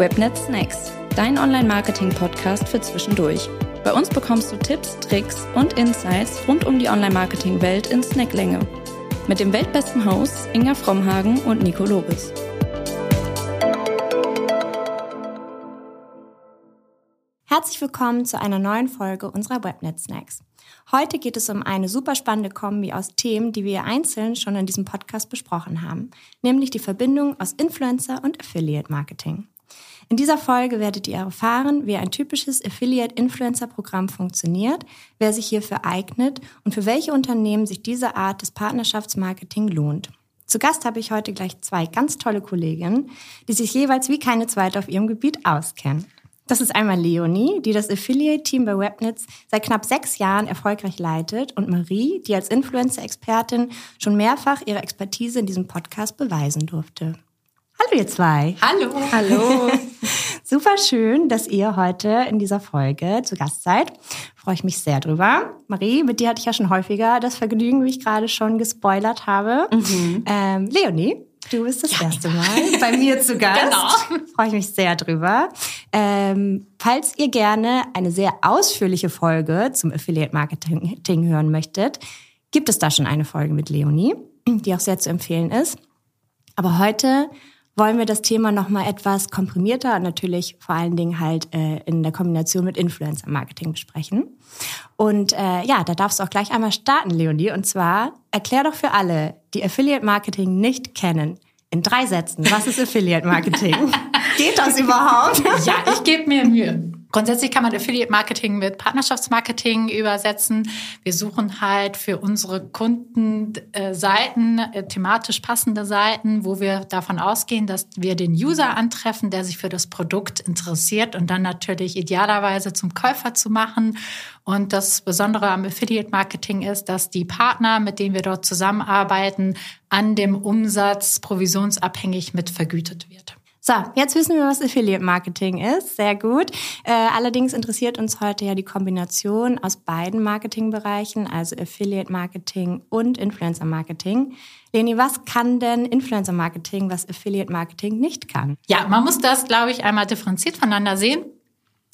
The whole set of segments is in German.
Webnet Snacks, dein Online-Marketing-Podcast für zwischendurch. Bei uns bekommst du Tipps, Tricks und Insights rund um die Online-Marketing-Welt in Snacklänge. Mit dem weltbesten Hosts Inga Frommhagen und Nico Lobes. Herzlich willkommen zu einer neuen Folge unserer Webnet Snacks. Heute geht es um eine super spannende Kombi aus Themen, die wir einzeln schon in diesem Podcast besprochen haben, nämlich die Verbindung aus Influencer und Affiliate Marketing. In dieser Folge werdet ihr erfahren, wie ein typisches Affiliate-Influencer-Programm funktioniert, wer sich hierfür eignet und für welche Unternehmen sich diese Art des Partnerschaftsmarketing lohnt. Zu Gast habe ich heute gleich zwei ganz tolle Kolleginnen, die sich jeweils wie keine zweite auf ihrem Gebiet auskennen. Das ist einmal Leonie, die das Affiliate-Team bei Webnitz seit knapp sechs Jahren erfolgreich leitet und Marie, die als Influencer-Expertin schon mehrfach ihre Expertise in diesem Podcast beweisen durfte. Hallo ihr zwei. Hallo. Hallo. Super schön, dass ihr heute in dieser Folge zu Gast seid. Freue ich mich sehr drüber. Marie, mit dir hatte ich ja schon häufiger das Vergnügen, wie ich gerade schon gespoilert habe. Mhm. Ähm, Leonie, Du bist das ja, erste Mal bei mir zu Gast. Genau. Freue ich mich sehr drüber. Ähm, falls ihr gerne eine sehr ausführliche Folge zum Affiliate Marketing hören möchtet, gibt es da schon eine Folge mit Leonie, die auch sehr zu empfehlen ist. Aber heute wollen wir das Thema nochmal etwas komprimierter und natürlich vor allen Dingen halt äh, in der Kombination mit Influencer-Marketing besprechen. Und äh, ja, da darfst du auch gleich einmal starten, Leonie. Und zwar erklär doch für alle, die Affiliate-Marketing nicht kennen, in drei Sätzen, was ist Affiliate-Marketing? Geht das überhaupt? ja, ich gebe mir Mühe. Grundsätzlich kann man Affiliate Marketing mit Partnerschaftsmarketing übersetzen. Wir suchen halt für unsere Kunden äh, Seiten, äh, thematisch passende Seiten, wo wir davon ausgehen, dass wir den User antreffen, der sich für das Produkt interessiert und dann natürlich idealerweise zum Käufer zu machen. Und das Besondere am Affiliate Marketing ist, dass die Partner, mit denen wir dort zusammenarbeiten, an dem Umsatz provisionsabhängig mit vergütet wird. So, jetzt wissen wir, was Affiliate Marketing ist. Sehr gut. Äh, allerdings interessiert uns heute ja die Kombination aus beiden Marketingbereichen, also Affiliate Marketing und Influencer Marketing. Leni, was kann denn Influencer Marketing, was Affiliate Marketing nicht kann? Ja, man muss das, glaube ich, einmal differenziert voneinander sehen.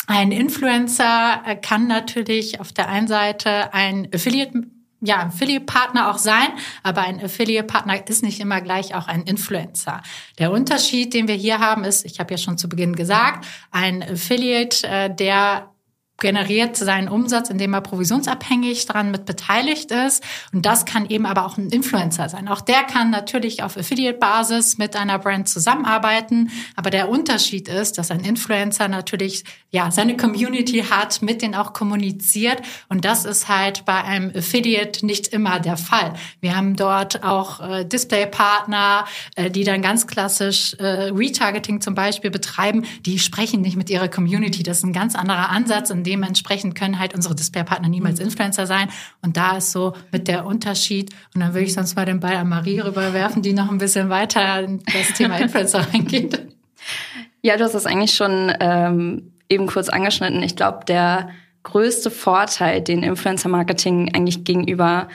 Ein Influencer äh, kann natürlich auf der einen Seite ein Affiliate ja, Affiliate-Partner auch sein, aber ein Affiliate-Partner ist nicht immer gleich auch ein Influencer. Der Unterschied, den wir hier haben, ist, ich habe ja schon zu Beginn gesagt, ein Affiliate, äh, der generiert seinen Umsatz, indem er provisionsabhängig daran mit beteiligt ist. Und das kann eben aber auch ein Influencer sein. Auch der kann natürlich auf Affiliate-Basis mit einer Brand zusammenarbeiten. Aber der Unterschied ist, dass ein Influencer natürlich ja seine Community hat, mit denen auch kommuniziert. Und das ist halt bei einem Affiliate nicht immer der Fall. Wir haben dort auch äh, Display-Partner, äh, die dann ganz klassisch äh, Retargeting zum Beispiel betreiben. Die sprechen nicht mit ihrer Community. Das ist ein ganz anderer Ansatz dementsprechend können halt unsere Displaypartner niemals mhm. Influencer sein. Und da ist so mit der Unterschied. Und dann würde ich sonst mal den Ball an Marie rüberwerfen, die noch ein bisschen weiter in das Thema Influencer reingeht. Ja, du hast das eigentlich schon ähm, eben kurz angeschnitten. Ich glaube, der größte Vorteil, den Influencer-Marketing eigentlich gegenüber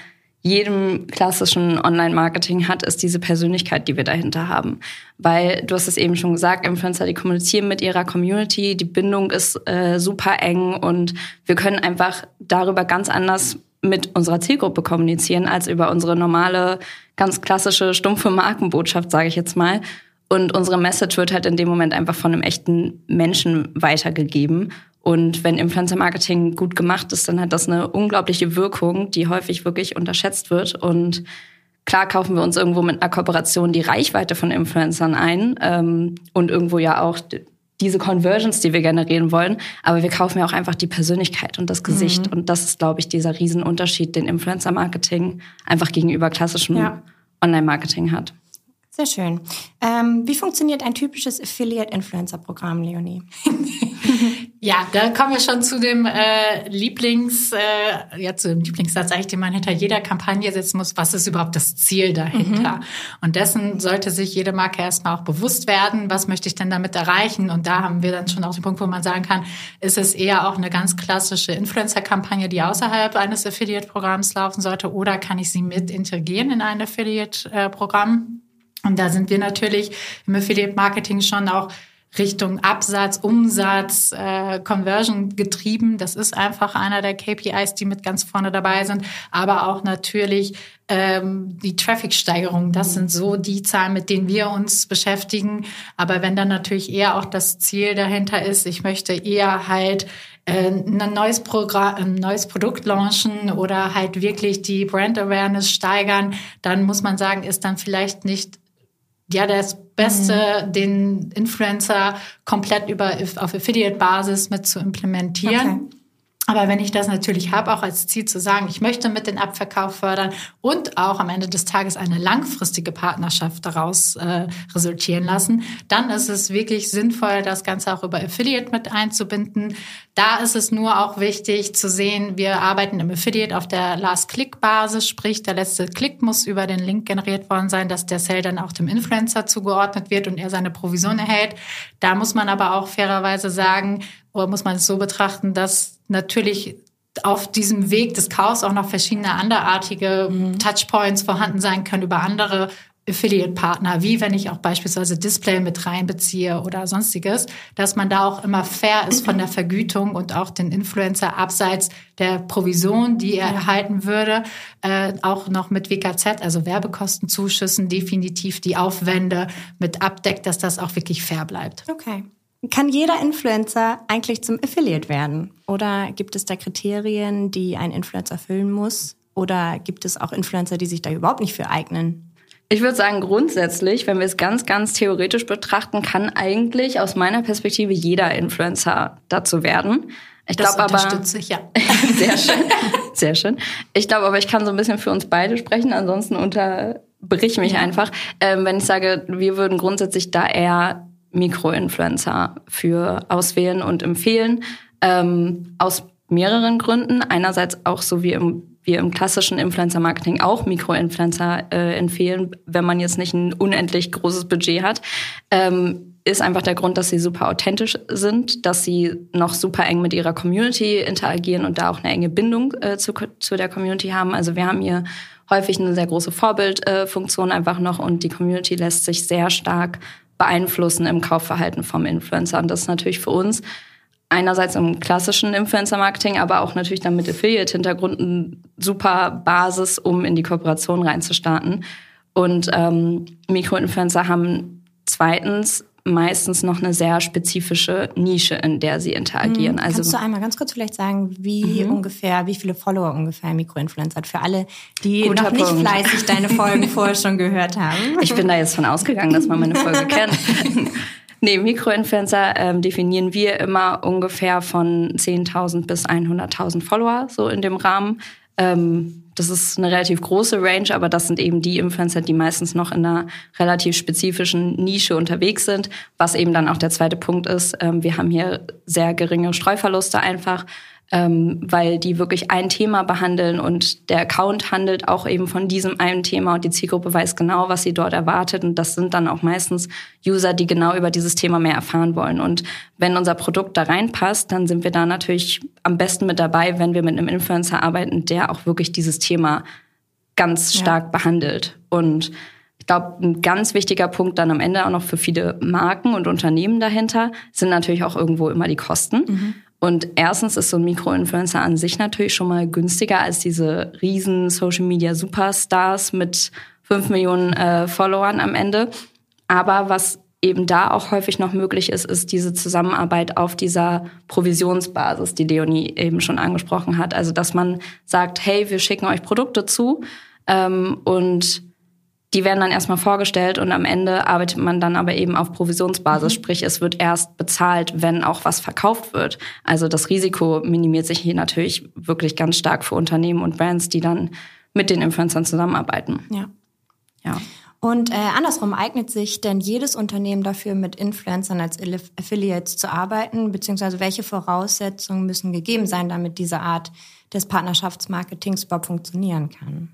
jedem klassischen Online-Marketing hat, ist diese Persönlichkeit, die wir dahinter haben. Weil du hast es eben schon gesagt, Influencer, die kommunizieren mit ihrer Community, die Bindung ist äh, super eng und wir können einfach darüber ganz anders mit unserer Zielgruppe kommunizieren als über unsere normale, ganz klassische, stumpfe Markenbotschaft, sage ich jetzt mal. Und unsere Message wird halt in dem Moment einfach von einem echten Menschen weitergegeben. Und wenn Influencer Marketing gut gemacht ist, dann hat das eine unglaubliche Wirkung, die häufig wirklich unterschätzt wird. Und klar kaufen wir uns irgendwo mit einer Kooperation die Reichweite von Influencern ein ähm, und irgendwo ja auch diese Conversions, die wir generieren wollen. Aber wir kaufen ja auch einfach die Persönlichkeit und das Gesicht. Mhm. Und das ist, glaube ich, dieser Riesenunterschied, den Influencer Marketing einfach gegenüber klassischem ja. Online-Marketing hat. Sehr schön. Ähm, wie funktioniert ein typisches Affiliate-Influencer-Programm, Leonie? ja, da kommen wir schon zu dem äh, Lieblings, äh, ja, zu dem Lieblingssatz eigentlich, den man hinter jeder Kampagne setzen muss. Was ist überhaupt das Ziel dahinter? Mhm. Und dessen sollte sich jede Marke erstmal auch bewusst werden. Was möchte ich denn damit erreichen? Und da haben wir dann schon auch den Punkt, wo man sagen kann, ist es eher auch eine ganz klassische Influencer-Kampagne, die außerhalb eines Affiliate-Programms laufen sollte? Oder kann ich sie mit integrieren in ein Affiliate-Programm? Und da sind wir natürlich im Affiliate Marketing schon auch Richtung Absatz, Umsatz, äh, Conversion getrieben. Das ist einfach einer der KPIs, die mit ganz vorne dabei sind. Aber auch natürlich ähm, die Traffic-Steigerung. Das sind so die Zahlen, mit denen wir uns beschäftigen. Aber wenn dann natürlich eher auch das Ziel dahinter ist, ich möchte eher halt äh, ein neues Programm, ein neues Produkt launchen oder halt wirklich die Brand Awareness steigern, dann muss man sagen, ist dann vielleicht nicht ja das Beste, mhm. den Influencer komplett über auf Affiliate-Basis mit zu implementieren. Okay. Aber wenn ich das natürlich habe, auch als Ziel zu sagen, ich möchte mit den Abverkauf fördern und auch am Ende des Tages eine langfristige Partnerschaft daraus äh, resultieren lassen, dann ist es wirklich sinnvoll, das Ganze auch über Affiliate mit einzubinden. Da ist es nur auch wichtig zu sehen, wir arbeiten im Affiliate auf der Last-Click-Basis, sprich der letzte Klick muss über den Link generiert worden sein, dass der Sale dann auch dem Influencer zugeordnet wird und er seine Provision erhält. Da muss man aber auch fairerweise sagen, oder muss man es so betrachten, dass natürlich auf diesem Weg des Chaos auch noch verschiedene anderartige mhm. Touchpoints vorhanden sein können über andere Affiliate-Partner, wie wenn ich auch beispielsweise Display mit reinbeziehe oder sonstiges, dass man da auch immer fair ist von der Vergütung und auch den Influencer abseits der Provision, die er erhalten würde, äh, auch noch mit WKZ, also Werbekostenzuschüssen, definitiv die Aufwände mit abdeckt, dass das auch wirklich fair bleibt. Okay. Kann jeder Influencer eigentlich zum Affiliate werden? Oder gibt es da Kriterien, die ein Influencer erfüllen muss? Oder gibt es auch Influencer, die sich da überhaupt nicht für eignen? Ich würde sagen, grundsätzlich, wenn wir es ganz, ganz theoretisch betrachten, kann eigentlich aus meiner Perspektive jeder Influencer dazu werden. Ich glaube aber. Ich, ja. sehr schön. Sehr schön. Ich glaube aber, ich kann so ein bisschen für uns beide sprechen, ansonsten unterbrich mich ja. einfach. Ähm, wenn ich sage, wir würden grundsätzlich da eher Mikroinfluencer für auswählen und empfehlen. Ähm, aus mehreren Gründen. Einerseits auch so wie im, wir im klassischen Influencer-Marketing auch Mikroinfluencer äh, empfehlen, wenn man jetzt nicht ein unendlich großes Budget hat. Ähm, ist einfach der Grund, dass sie super authentisch sind, dass sie noch super eng mit ihrer Community interagieren und da auch eine enge Bindung äh, zu, zu der Community haben. Also wir haben hier häufig eine sehr große Vorbildfunktion äh, einfach noch und die Community lässt sich sehr stark beeinflussen im Kaufverhalten vom Influencer. Und das ist natürlich für uns einerseits im klassischen Influencer-Marketing, aber auch natürlich dann mit Affiliate-Hintergrund eine super Basis, um in die Kooperation reinzustarten. Und ähm, Mikroinfluencer haben zweitens meistens noch eine sehr spezifische Nische, in der sie interagieren. Mhm. Also Kannst du einmal ganz kurz vielleicht sagen, wie mhm. ungefähr, wie viele Follower ungefähr Mikroinfluencer hat? Für alle, die Guter noch nicht Punkt. fleißig deine Folgen vorher schon gehört haben. Ich bin da jetzt von ausgegangen, dass man meine Folge kennt. Nee, Mikroinfluencer ähm, definieren wir immer ungefähr von 10.000 bis 100.000 Follower, so in dem Rahmen. Ähm, das ist eine relativ große Range, aber das sind eben die Influencer, die meistens noch in einer relativ spezifischen Nische unterwegs sind, was eben dann auch der zweite Punkt ist. Ähm, wir haben hier sehr geringe Streuverluste einfach ähm, weil die wirklich ein Thema behandeln und der Account handelt auch eben von diesem einen Thema und die Zielgruppe weiß genau, was sie dort erwartet und das sind dann auch meistens User, die genau über dieses Thema mehr erfahren wollen. Und wenn unser Produkt da reinpasst, dann sind wir da natürlich am besten mit dabei, wenn wir mit einem Influencer arbeiten, der auch wirklich dieses Thema ganz stark ja. behandelt. Und ich glaube, ein ganz wichtiger Punkt dann am Ende auch noch für viele Marken und Unternehmen dahinter sind natürlich auch irgendwo immer die Kosten. Mhm. Und erstens ist so ein Mikroinfluencer an sich natürlich schon mal günstiger als diese riesen Social Media Superstars mit fünf Millionen äh, Followern am Ende. Aber was eben da auch häufig noch möglich ist, ist diese Zusammenarbeit auf dieser Provisionsbasis, die Leonie eben schon angesprochen hat. Also dass man sagt, hey, wir schicken euch Produkte zu ähm, und die werden dann erstmal vorgestellt und am Ende arbeitet man dann aber eben auf Provisionsbasis. Mhm. Sprich, es wird erst bezahlt, wenn auch was verkauft wird. Also das Risiko minimiert sich hier natürlich wirklich ganz stark für Unternehmen und Brands, die dann mit den Influencern zusammenarbeiten. Ja. Ja. Und äh, andersrum eignet sich denn jedes Unternehmen dafür, mit Influencern als Affiliates zu arbeiten, beziehungsweise welche Voraussetzungen müssen gegeben sein, damit diese Art des Partnerschaftsmarketings überhaupt funktionieren kann?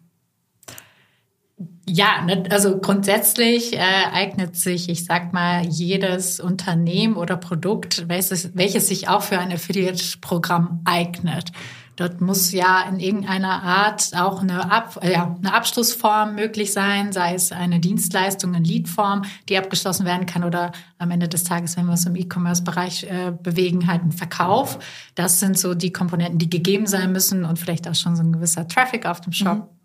Ja, ne, also grundsätzlich äh, eignet sich, ich sag mal, jedes Unternehmen oder Produkt, welches, welches sich auch für ein Affiliate-Programm eignet. Dort muss ja in irgendeiner Art auch eine, Ab äh, ja, eine Abschlussform möglich sein, sei es eine Dienstleistung in Leadform, die abgeschlossen werden kann oder am Ende des Tages, wenn wir uns im E-Commerce-Bereich äh, bewegen, halt ein Verkauf. Das sind so die Komponenten, die gegeben sein müssen und vielleicht auch schon so ein gewisser Traffic auf dem Shop. Mhm.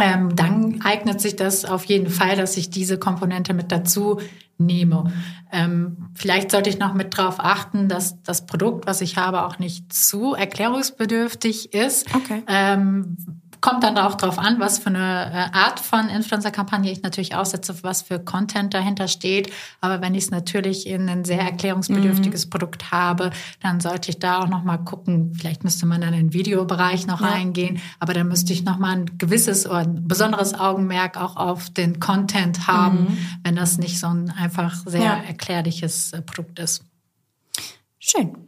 Ähm, dann eignet sich das auf jeden Fall, dass ich diese Komponente mit dazu nehme. Ähm, vielleicht sollte ich noch mit darauf achten, dass das Produkt, was ich habe, auch nicht zu erklärungsbedürftig ist. Okay. Ähm, kommt dann auch drauf an, was für eine äh, Art von Influencer-Kampagne ich natürlich aussetze, was für Content dahinter steht. Aber wenn ich es natürlich in ein sehr erklärungsbedürftiges mhm. Produkt habe, dann sollte ich da auch noch mal gucken. Vielleicht müsste man dann in den Videobereich noch ja. reingehen, aber dann müsste ich noch mal ein gewisses oder ein besonderes Augenmerk auch auf den Content haben, mhm. wenn das nicht so ein einfach sehr ja. erklärliches äh, Produkt ist. Schön.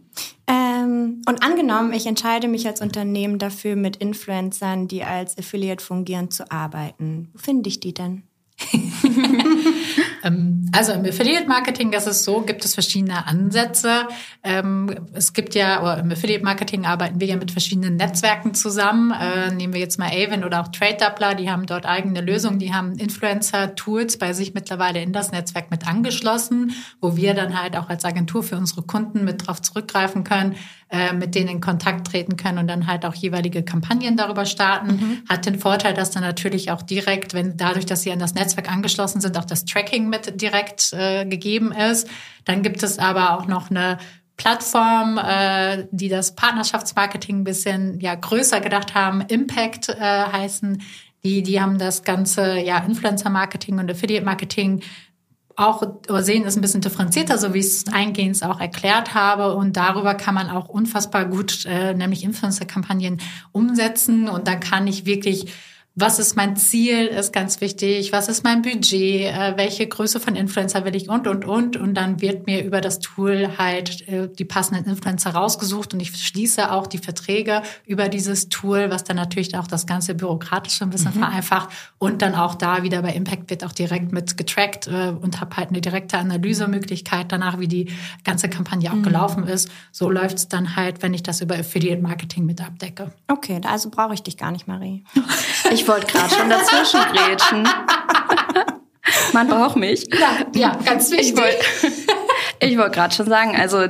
Ähm, und angenommen, ich entscheide mich als Unternehmen dafür, mit Influencern, die als Affiliate fungieren, zu arbeiten. Wo finde ich die denn? Ähm, also im Affiliate Marketing, das ist so, gibt es verschiedene Ansätze. Ähm, es gibt ja, im Affiliate Marketing arbeiten wir ja mit verschiedenen Netzwerken zusammen. Äh, nehmen wir jetzt mal Avon oder auch Trade Doubler, die haben dort eigene Lösungen, die haben Influencer-Tools bei sich mittlerweile in das Netzwerk mit angeschlossen, wo wir dann halt auch als Agentur für unsere Kunden mit drauf zurückgreifen können, äh, mit denen in Kontakt treten können und dann halt auch jeweilige Kampagnen darüber starten. Mhm. Hat den Vorteil, dass dann natürlich auch direkt, wenn dadurch, dass sie an das Netzwerk angeschlossen sind, auch das Tracking mit direkt äh, gegeben ist. Dann gibt es aber auch noch eine Plattform, äh, die das Partnerschaftsmarketing ein bisschen ja größer gedacht haben, Impact äh, heißen. Die, die haben das ganze ja Influencer-Marketing und Affiliate-Marketing auch sehen ist ein bisschen differenzierter, so wie ich es eingehend auch erklärt habe. Und darüber kann man auch unfassbar gut, äh, nämlich Influencer-Kampagnen umsetzen. Und dann kann ich wirklich was ist mein Ziel, ist ganz wichtig, was ist mein Budget, äh, welche Größe von Influencer will ich und, und, und. Und dann wird mir über das Tool halt äh, die passenden Influencer rausgesucht und ich schließe auch die Verträge über dieses Tool, was dann natürlich auch das ganze Bürokratische ein bisschen mhm. vereinfacht. Und dann auch da wieder bei Impact wird auch direkt mit getrackt äh, und habe halt eine direkte Analysemöglichkeit danach, wie die ganze Kampagne auch mhm. gelaufen ist. So läuft es dann halt, wenn ich das über Affiliate Marketing mit abdecke. Okay, also brauche ich dich gar nicht, Marie. Ich wollte gerade schon dazwischen grätschen. Man braucht mich. Ja, ja ganz wichtig. Ich wollte wollt gerade schon sagen, also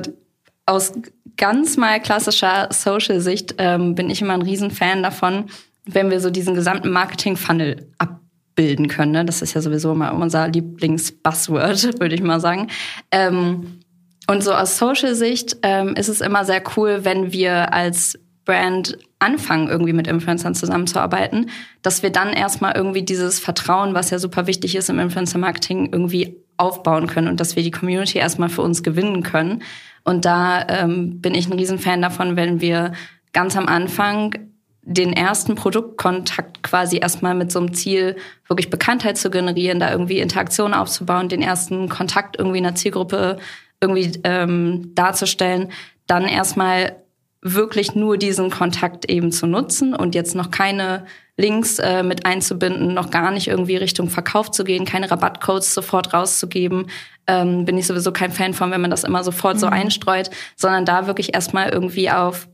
aus ganz mal klassischer Social-Sicht ähm, bin ich immer ein Riesenfan davon, wenn wir so diesen gesamten Marketing-Funnel abbilden können. Ne? Das ist ja sowieso immer unser Lieblings-Buzzword, würde ich mal sagen. Ähm, und so aus Social-Sicht ähm, ist es immer sehr cool, wenn wir als Brand anfangen, irgendwie mit Influencern zusammenzuarbeiten, dass wir dann erstmal irgendwie dieses Vertrauen, was ja super wichtig ist im Influencer-Marketing, irgendwie aufbauen können und dass wir die Community erstmal für uns gewinnen können. Und da ähm, bin ich ein Riesenfan davon, wenn wir ganz am Anfang den ersten Produktkontakt quasi erstmal mit so einem Ziel, wirklich Bekanntheit zu generieren, da irgendwie Interaktion aufzubauen, den ersten Kontakt irgendwie in der Zielgruppe irgendwie ähm, darzustellen, dann erstmal wirklich nur diesen Kontakt eben zu nutzen und jetzt noch keine Links äh, mit einzubinden, noch gar nicht irgendwie Richtung Verkauf zu gehen, keine Rabattcodes sofort rauszugeben, ähm, bin ich sowieso kein Fan von, wenn man das immer sofort mhm. so einstreut, sondern da wirklich erstmal irgendwie auf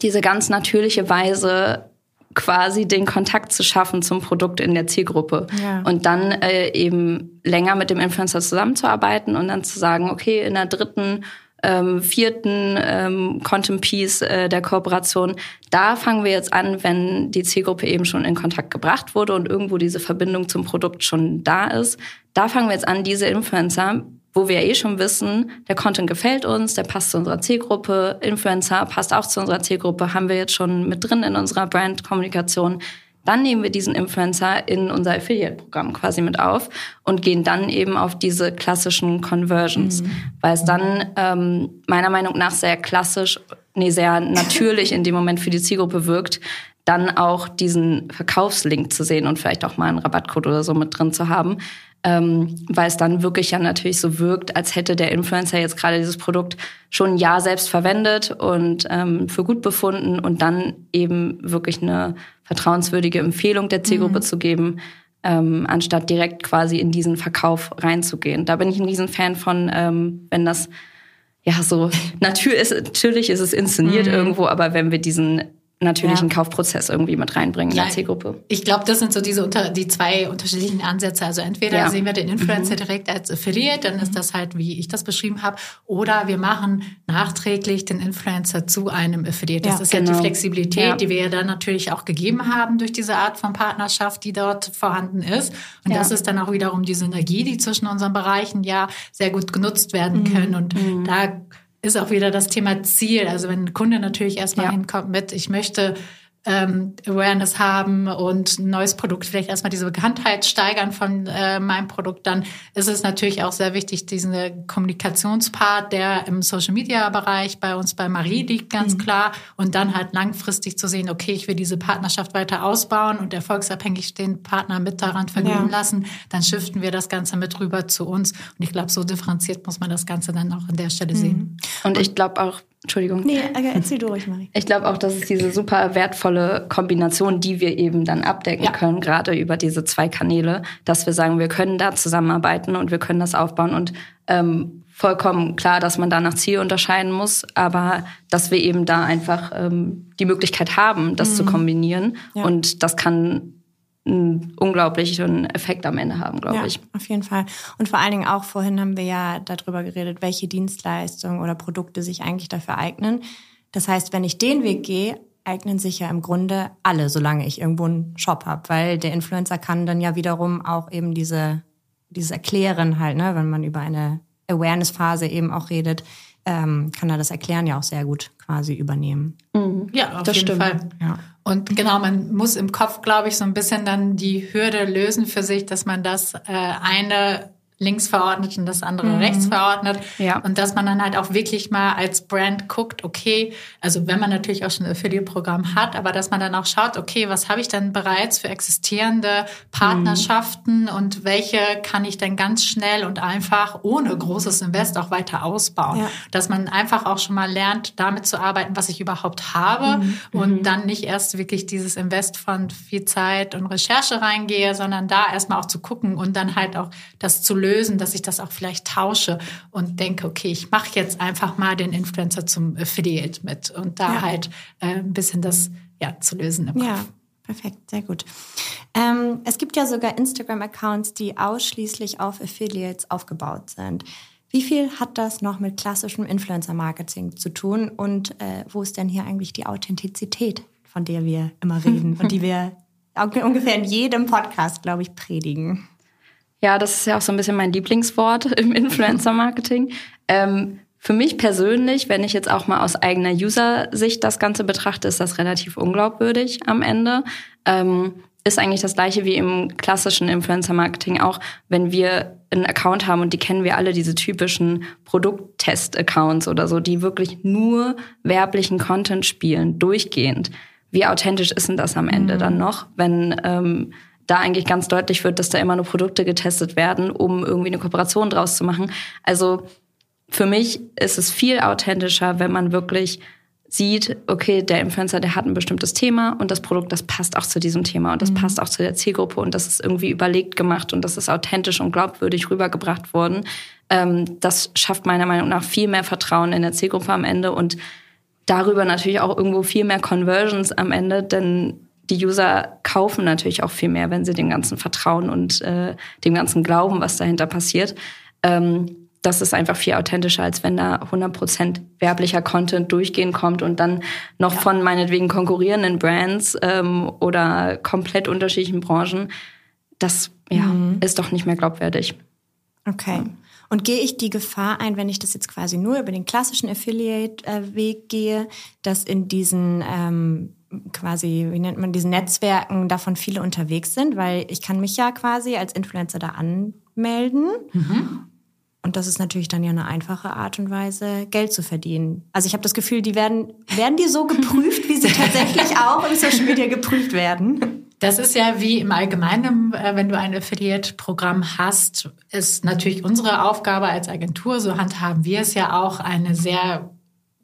diese ganz natürliche Weise quasi den Kontakt zu schaffen zum Produkt in der Zielgruppe ja. und dann äh, eben länger mit dem Influencer zusammenzuarbeiten und dann zu sagen, okay, in der dritten ähm, vierten ähm, Content Piece äh, der Kooperation. Da fangen wir jetzt an, wenn die Zielgruppe eben schon in Kontakt gebracht wurde und irgendwo diese Verbindung zum Produkt schon da ist. Da fangen wir jetzt an, diese Influencer wo wir eh schon wissen, der Content gefällt uns, der passt zu unserer Zielgruppe, Influencer passt auch zu unserer Zielgruppe, haben wir jetzt schon mit drin in unserer Brand-Kommunikation dann nehmen wir diesen Influencer in unser Affiliate-Programm quasi mit auf und gehen dann eben auf diese klassischen Conversions, mhm. weil es dann ähm, meiner Meinung nach sehr klassisch, nee, sehr natürlich in dem Moment für die Zielgruppe wirkt, dann auch diesen Verkaufslink zu sehen und vielleicht auch mal einen Rabattcode oder so mit drin zu haben, ähm, weil es dann wirklich ja natürlich so wirkt, als hätte der Influencer jetzt gerade dieses Produkt schon ein Jahr selbst verwendet und ähm, für gut befunden und dann eben wirklich eine vertrauenswürdige Empfehlung der Zielgruppe mhm. zu geben, ähm, anstatt direkt quasi in diesen Verkauf reinzugehen. Da bin ich ein Riesenfan von, ähm, wenn das ja so natürlich ist, natürlich ist es inszeniert mhm. irgendwo, aber wenn wir diesen natürlichen Ja. Kaufprozess irgendwie mit reinbringen in Ja, der Zielgruppe. Ich glaube, das sind so diese unter, die zwei unterschiedlichen Ansätze. Also entweder Ja. Mhm. sehen wir den Influencer direkt als Affiliate, dann ist das halt, wie ich das beschrieben habe, oder wir machen nachträglich den Influencer zu einem Affiliate. Das Ja, ist ja genau. die Flexibilität, Ja. die wir ja dann natürlich auch gegeben haben durch diese Art von Partnerschaft, die dort vorhanden ist. Und Ja. das ist dann auch wiederum die Synergie, die zwischen unseren Bereichen ja sehr gut genutzt werden Mhm. können. Und da ist auch wieder das Thema Ziel. Also wenn ein Kunde natürlich erstmal Ja. hinkommt mit, ich möchte ähm, Awareness haben und ein neues Produkt, vielleicht erstmal diese Bekanntheit steigern von äh, meinem Produkt, dann ist es natürlich auch sehr wichtig, diesen Kommunikationspart, der im Social Media Bereich bei uns bei Marie liegt, ganz Mhm. klar. Und dann halt langfristig zu sehen, okay, ich will diese Partnerschaft weiter ausbauen und erfolgsabhängig den Partner mit daran vergnügen Ja. lassen, dann shiften wir das Ganze mit rüber zu uns. Und ich glaube, so differenziert muss man das Ganze dann auch an der Stelle sehen. Und ich glaube auch, Entschuldigung. Nee, äh, erzähl du ruhig, Marie. Ich glaube auch, das ist diese super wertvolle Kombination, die wir eben dann abdecken Ja. können, gerade über diese zwei Kanäle, dass wir sagen, wir können da zusammenarbeiten und wir können das aufbauen und ähm, vollkommen klar, dass man da nach Ziel unterscheiden muss, aber dass wir eben da einfach ähm, die Möglichkeit haben, das zu kombinieren Ja. und das kann einen unglaublichen Effekt am Ende haben, glaube ja, ich. auf jeden Fall. Und vor allen Dingen auch vorhin haben wir ja darüber geredet, welche Dienstleistungen oder Produkte sich eigentlich dafür eignen. Das heißt, wenn ich den Weg gehe, eignen sich ja im Grunde alle, solange ich irgendwo einen Shop habe, weil der Influencer kann dann ja wiederum auch eben diese dieses Erklären halt, ne, wenn man über eine Awareness-Phase eben auch redet, ähm, kann er das Erklären ja auch sehr gut quasi übernehmen. Ja, auf Das jeden stimmt. Fall. Ja. Und genau, man muss im Kopf, glaube ich, so ein bisschen dann die Hürde lösen für sich, dass man das äh, eine links verordnet und das andere rechts verordnet. Ja. Und dass man dann halt auch wirklich mal als Brand guckt, okay, also wenn man natürlich auch schon ein Affiliate-Programm hat, aber dass man dann auch schaut, okay, was habe ich denn bereits für existierende Partnerschaften und welche kann ich denn ganz schnell und einfach ohne großes Invest auch weiter ausbauen. Ja. Dass man einfach auch schon mal lernt, damit zu arbeiten, was ich überhaupt habe und dann nicht erst wirklich dieses Invest von viel Zeit und Recherche reingehe, sondern da erstmal auch zu gucken und dann halt auch das zu lösen, dass ich das auch vielleicht tausche und denke, okay, ich mache jetzt einfach mal den Influencer zum Affiliate mit und da Ja. halt äh, ein bisschen das ja zu lösen im Kopf. Ja, perfekt, sehr gut. Ähm, es gibt ja sogar Instagram-Accounts, die ausschließlich auf Affiliates aufgebaut sind. Wie viel hat das noch mit klassischem Influencer-Marketing zu tun und äh, wo ist denn hier eigentlich die Authentizität, von der wir immer reden und die wir ungefähr in jedem Podcast, glaube ich, predigen? Ja, das ist ja auch so ein bisschen mein Lieblingswort im Influencer-Marketing. Ähm, für mich persönlich, wenn ich jetzt auch mal aus eigener User-Sicht das Ganze betrachte, ist das relativ unglaubwürdig am Ende. Ähm, ist eigentlich das gleiche wie im klassischen Influencer-Marketing auch, wenn wir einen Account haben und die kennen wir alle, diese typischen Produkttest-Accounts oder so, die wirklich nur werblichen Content spielen, durchgehend. Wie authentisch ist denn das am Ende dann noch, wenn ähm, da eigentlich ganz deutlich wird, dass da immer nur Produkte getestet werden, um irgendwie eine Kooperation draus zu machen. Also für mich ist es viel authentischer, wenn man wirklich sieht, okay, der Influencer, der hat ein bestimmtes Thema und das Produkt, das passt auch zu diesem Thema und das passt auch zu der Zielgruppe und das ist irgendwie überlegt gemacht und das ist authentisch und glaubwürdig rübergebracht worden. Ähm, das schafft meiner Meinung nach viel mehr Vertrauen in der Zielgruppe am Ende und darüber natürlich auch irgendwo viel mehr Conversions am Ende, denn die User kaufen natürlich auch viel mehr, wenn sie dem Ganzen vertrauen und äh, dem Ganzen glauben, was dahinter passiert. Ähm, das ist einfach viel authentischer, als wenn da 100% werblicher Content durchgehend kommt und dann noch von meinetwegen konkurrierenden Brands ähm, oder komplett unterschiedlichen Branchen. Das ja, ist doch nicht mehr glaubwürdig. Okay. Und gehe ich die Gefahr ein, wenn ich das jetzt quasi nur über den klassischen Affiliate-Weg gehe, dass in diesen ähm, quasi, wie nennt man, diesen Netzwerken davon viele unterwegs sind, weil ich kann mich ja quasi als Influencer da anmelden. Und das ist natürlich dann ja eine einfache Art und Weise, Geld zu verdienen. Also ich habe das Gefühl, die werden, werden die so geprüft, wie sie tatsächlich auch im Social Media geprüft werden. Das ist ja wie im Allgemeinen, äh, wenn du ein Affiliate-Programm hast, ist natürlich unsere Aufgabe als Agentur, so handhaben wir es ja auch, eine sehr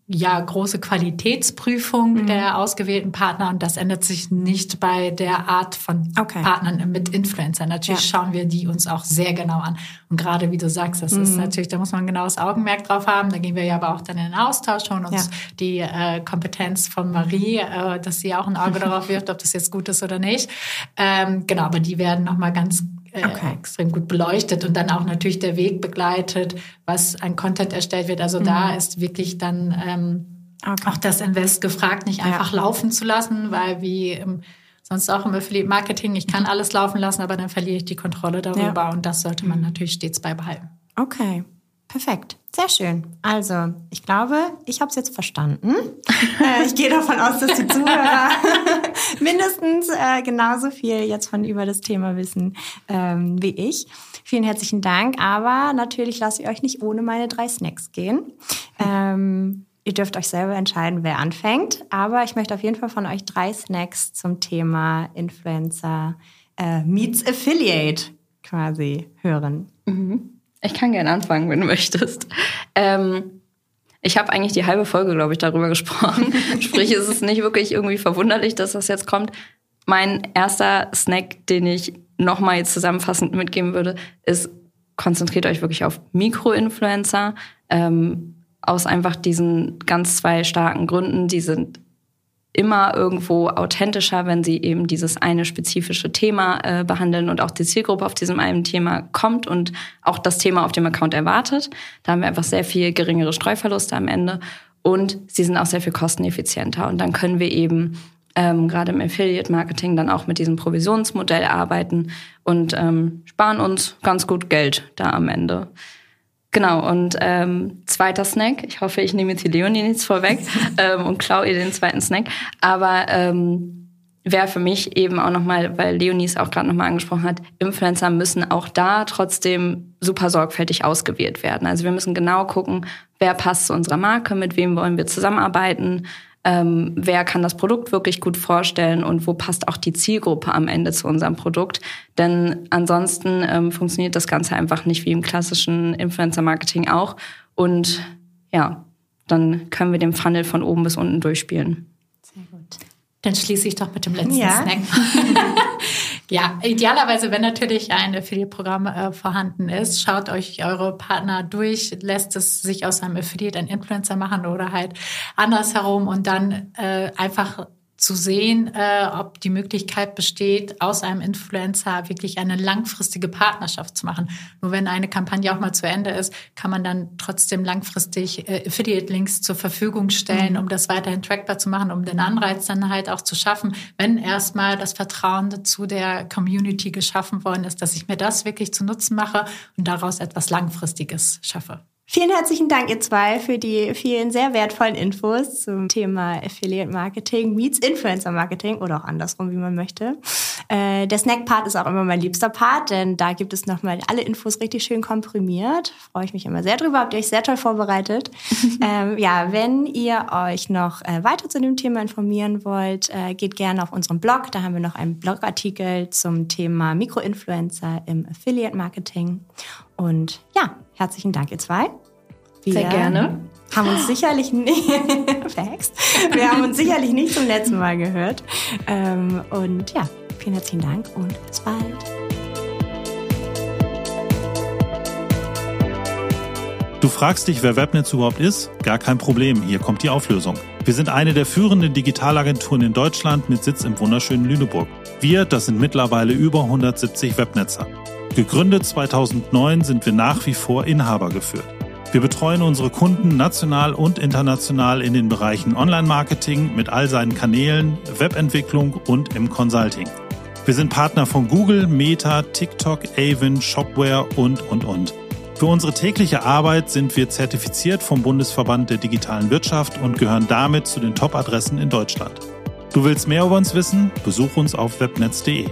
ja große Qualitätsprüfung mhm. der ausgewählten Partner und das ändert sich nicht bei der Art von okay. Partnern mit Influencern. Natürlich ja. schauen wir die uns auch sehr genau an. Und gerade wie du sagst, das mhm. ist natürlich, da muss man ein genaues Augenmerk drauf haben. Da gehen wir ja aber auch dann in den Austausch und uns ja. die äh, Kompetenz von Marie, äh, dass sie auch ein Auge darauf wirft, ob das jetzt gut ist oder nicht. Ähm, genau, aber die werden nochmal ganz äh, okay. extrem gut beleuchtet und dann auch natürlich der Weg begleitet, was an Content erstellt wird. Also mhm. da ist wirklich dann ähm, okay. auch das Invest gefragt, nicht einfach ja. laufen zu lassen, weil wie im, sonst auch im Affiliate Marketing, ich kann alles laufen lassen, aber dann verliere ich die Kontrolle darüber ja. und das sollte man natürlich stets beibehalten. Okay. Perfekt, sehr schön. Also, ich glaube, ich habe es jetzt verstanden. äh, ich gehe davon aus, dass die Zuhörer mindestens äh, genauso viel jetzt von über das Thema wissen ähm, wie ich. Vielen herzlichen Dank. Aber natürlich lasse ich euch nicht ohne meine drei Snacks gehen. Ähm, ihr dürft euch selber entscheiden, wer anfängt. Aber ich möchte auf jeden Fall von euch drei Snacks zum Thema Influencer äh, meets Affiliate quasi hören. Mhm. Ich kann gerne anfangen, wenn du möchtest. Ähm, ich habe eigentlich die halbe Folge, glaube ich, darüber gesprochen. Sprich, es ist nicht wirklich irgendwie verwunderlich, dass das jetzt kommt. Mein erster Snack, den ich nochmal zusammenfassend mitgeben würde, ist, konzentriert euch wirklich auf Mikroinfluencer. Ähm, aus einfach diesen ganz zwei starken Gründen. Die sind immer irgendwo authentischer, wenn sie eben dieses eine spezifische Thema äh, behandeln und auch die Zielgruppe auf diesem einen Thema kommt und auch das Thema auf dem Account erwartet. Da haben wir einfach sehr viel geringere Streuverluste am Ende und sie sind auch sehr viel kosteneffizienter. Und dann können wir eben ähm, gerade im Affiliate-Marketing dann auch mit diesem Provisionsmodell arbeiten und ähm, sparen uns ganz gut Geld da am Ende. Genau, und ähm, zweiter Snack. Ich hoffe, ich nehme jetzt die Leonie nichts vorweg ähm, und klaue ihr den zweiten Snack. Aber ähm, wäre für mich eben auch nochmal, weil Leonie es auch gerade nochmal angesprochen hat, Influencer müssen auch da trotzdem super sorgfältig ausgewählt werden. Also wir müssen genau gucken, wer passt zu unserer Marke, mit wem wollen wir zusammenarbeiten, ähm, wer kann das Produkt wirklich gut vorstellen und wo passt auch die Zielgruppe am Ende zu unserem Produkt. Denn ansonsten ähm, funktioniert das Ganze einfach nicht wie im klassischen Influencer-Marketing auch. Und ja, dann können wir den Funnel von oben bis unten durchspielen. Sehr gut. Dann schließe ich doch mit dem letzten ja. Snack. ja, idealerweise, wenn natürlich ein Affiliate-Programm äh, vorhanden ist, schaut euch eure Partner durch, lässt es sich aus einem Affiliate ein Influencer machen oder halt andersherum und dann äh, einfach zu sehen, äh, ob die Möglichkeit besteht, aus einem Influencer wirklich eine langfristige Partnerschaft zu machen. Nur wenn eine Kampagne auch mal zu Ende ist, kann man dann trotzdem langfristig äh, Affiliate-Links zur Verfügung stellen, mhm. um das weiterhin trackbar zu machen, um den Anreiz dann halt auch zu schaffen, wenn erstmal das Vertrauen zu der Community geschaffen worden ist, dass ich mir das wirklich zu Nutzen mache und daraus etwas Langfristiges schaffe. Vielen herzlichen Dank, ihr zwei, für die vielen sehr wertvollen Infos zum Thema Affiliate Marketing meets Influencer Marketing oder auch andersrum, wie man möchte. Äh, der Snack-Part ist auch immer mein liebster Part, denn da gibt es nochmal alle Infos richtig schön komprimiert. Freue ich mich immer sehr drüber, habt ihr euch sehr toll vorbereitet. ähm, ja, wenn ihr euch noch äh, weiter zu dem Thema informieren wollt, äh, geht gerne auf unseren Blog. Da haben wir noch einen Blogartikel zum Thema Mikroinfluencer im Affiliate Marketing. Und ja, herzlichen Dank, ihr zwei. Wir Sehr gerne. Haben uns sicherlich nicht, Wir haben uns sicherlich nicht zum letzten Mal gehört. Ähm, und ja, vielen herzlichen Dank und bis bald. Du fragst dich, wer Webnetz überhaupt ist? Gar kein Problem, hier kommt die Auflösung. Wir sind eine der führenden Digitalagenturen in Deutschland mit Sitz im wunderschönen Lüneburg. Wir, das sind mittlerweile über 170 Webnetzer. Gegründet 2009 sind wir nach wie vor Inhaber geführt. Wir betreuen unsere Kunden national und international in den Bereichen Online-Marketing mit all seinen Kanälen, Webentwicklung und im Consulting. Wir sind Partner von Google, Meta, TikTok, Avon, Shopware und, und, und. Für unsere tägliche Arbeit sind wir zertifiziert vom Bundesverband der digitalen Wirtschaft und gehören damit zu den Top-Adressen in Deutschland. Du willst mehr über uns wissen? Besuch uns auf webnetz.de.